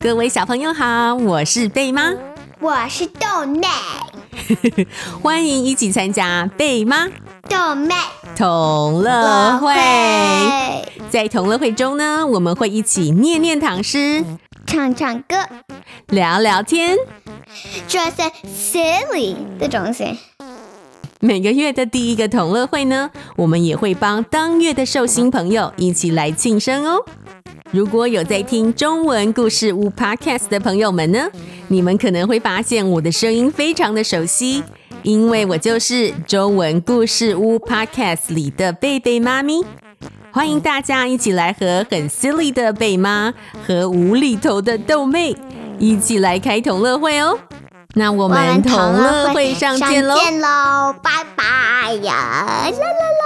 各位小朋友好，我是贝妈，我是豆妹，欢迎一起参加贝妈豆妹。同乐会。会。在同乐会中呢，我们会一起念念唐诗，唱唱歌，聊聊天，做些 silly 的东西。每个月的第一个同乐会呢，我们也会帮当月的寿星朋友一起来庆生哦。如果有在听中文故事屋 Podcast 的朋友们呢，你们可能会发现我的声音非常的熟悉，因为我就是中文故事屋 Podcast 里的贝贝妈咪。欢迎大家一起来和很 silly 的贝妈和无厘头的豆妹一起来开同乐会哦。那我们同乐会上见喽！见喽，拜拜呀！啦啦啦。